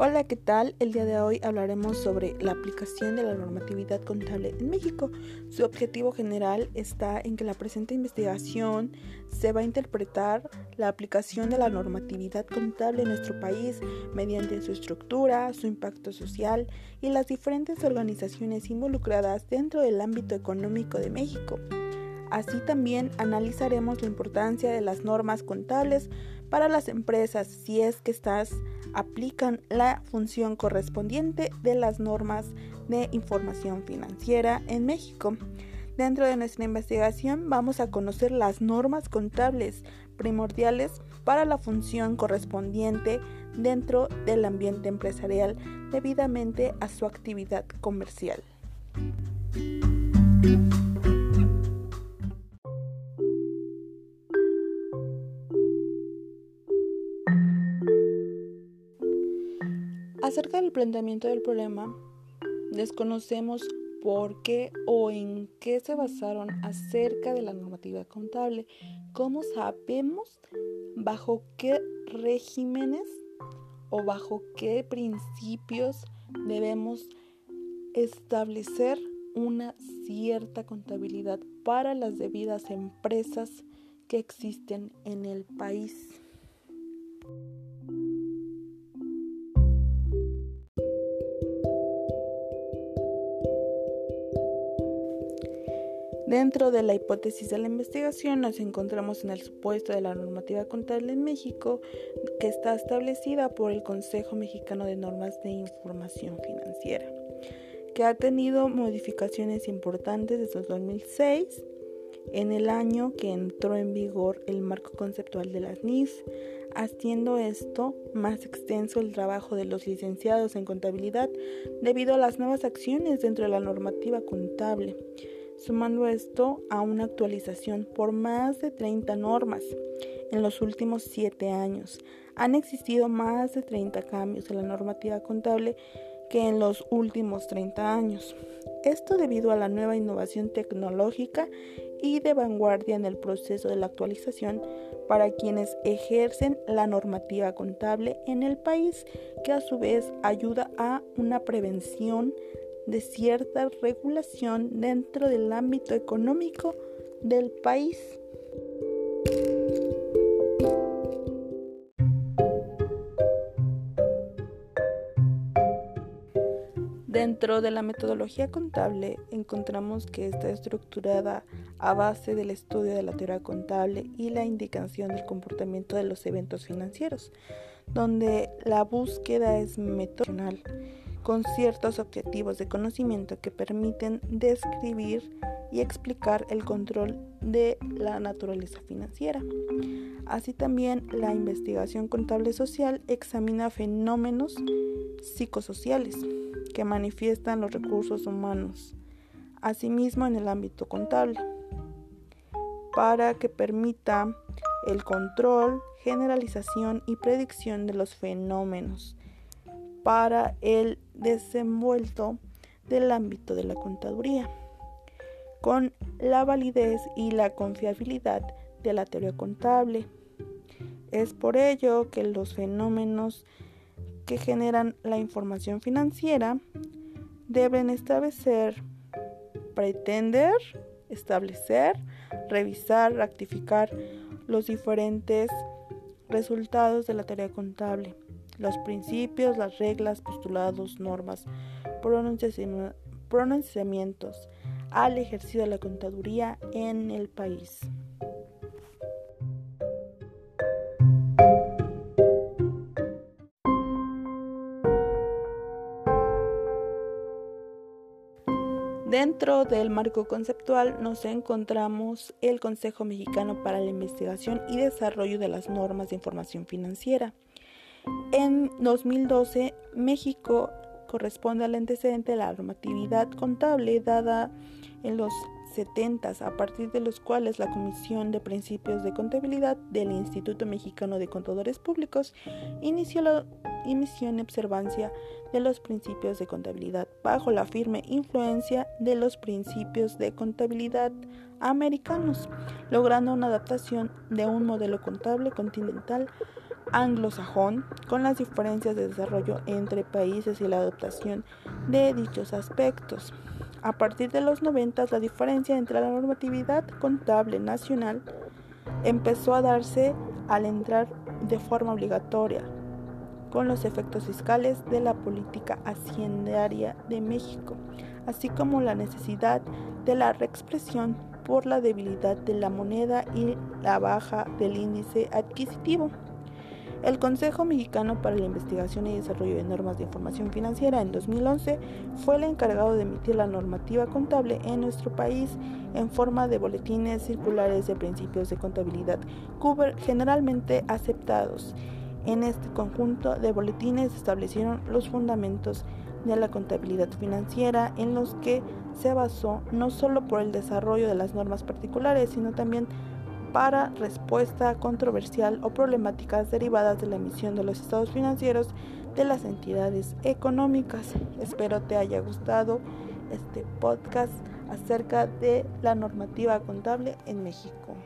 Hola, ¿qué tal? El día de hoy hablaremos sobre la aplicación de la normatividad contable en México. Su objetivo general está en que la presente investigación se va a interpretar la aplicación de la normatividad contable en nuestro país mediante su estructura, su impacto social y las diferentes organizaciones involucradas dentro del ámbito económico de México. Así también analizaremos la importancia de las normas contables para las empresas si es que estas aplican la función correspondiente de las normas de información financiera en México. Dentro de nuestra investigación vamos a conocer las normas contables primordiales para la función correspondiente dentro del ambiente empresarial debidamente a su actividad comercial. Del planteamiento del problema, desconocemos por qué o en qué se basaron acerca de la normativa contable. ¿Cómo sabemos bajo qué regímenes o bajo qué principios debemos establecer una cierta contabilidad para las debidas empresas que existen en el país? Dentro de la hipótesis de la investigación nos encontramos en el supuesto de la normativa contable en México que está establecida por el Consejo Mexicano de Normas de Información Financiera, que ha tenido modificaciones importantes desde el 2006, en el año que entró en vigor el marco conceptual de las NIF, haciendo esto más extenso el trabajo de los licenciados en contabilidad debido a las nuevas acciones dentro de la normativa contable sumando esto a una actualización por más de 30 normas en los últimos 7 años. Han existido más de 30 cambios en la normativa contable que en los últimos 30 años. Esto debido a la nueva innovación tecnológica y de vanguardia en el proceso de la actualización para quienes ejercen la normativa contable en el país, que a su vez ayuda a una prevención de cierta regulación dentro del ámbito económico del país. Dentro de la metodología contable encontramos que está estructurada a base del estudio de la teoría contable y la indicación del comportamiento de los eventos financieros, donde la búsqueda es metodológica con ciertos objetivos de conocimiento que permiten describir y explicar el control de la naturaleza financiera. Así también la investigación contable social examina fenómenos psicosociales que manifiestan los recursos humanos, asimismo en el ámbito contable, para que permita el control, generalización y predicción de los fenómenos para el desenvuelto del ámbito de la contaduría, con la validez y la confiabilidad de la teoría contable. Es por ello que los fenómenos que generan la información financiera deben establecer, pretender, establecer, revisar, rectificar los diferentes resultados de la teoría contable los principios, las reglas, postulados, normas, pronunciamientos al ejercicio de la contaduría en el país. Dentro del marco conceptual nos encontramos el Consejo Mexicano para la Investigación y Desarrollo de las Normas de Información Financiera, en 2012, México corresponde al antecedente de la normatividad contable dada en los 70, a partir de los cuales la Comisión de Principios de Contabilidad del Instituto Mexicano de Contadores Públicos inició la emisión y observancia de los principios de contabilidad bajo la firme influencia de los principios de contabilidad americanos, logrando una adaptación de un modelo contable continental anglosajón, con las diferencias de desarrollo entre países y la adaptación de dichos aspectos. A partir de los 90, la diferencia entre la normatividad contable nacional empezó a darse al entrar de forma obligatoria con los efectos fiscales de la política haciendaria de México, así como la necesidad de la reexpresión por la debilidad de la moneda y la baja del índice adquisitivo. El Consejo Mexicano para la Investigación y Desarrollo de Normas de Información Financiera en 2011 fue el encargado de emitir la normativa contable en nuestro país en forma de boletines circulares de principios de contabilidad generalmente aceptados. En este conjunto de boletines establecieron los fundamentos de la contabilidad financiera en los que se basó no solo por el desarrollo de las normas particulares, sino también para respuesta controversial o problemáticas derivadas de la emisión de los estados financieros de las entidades económicas. Espero te haya gustado este podcast acerca de la normativa contable en México.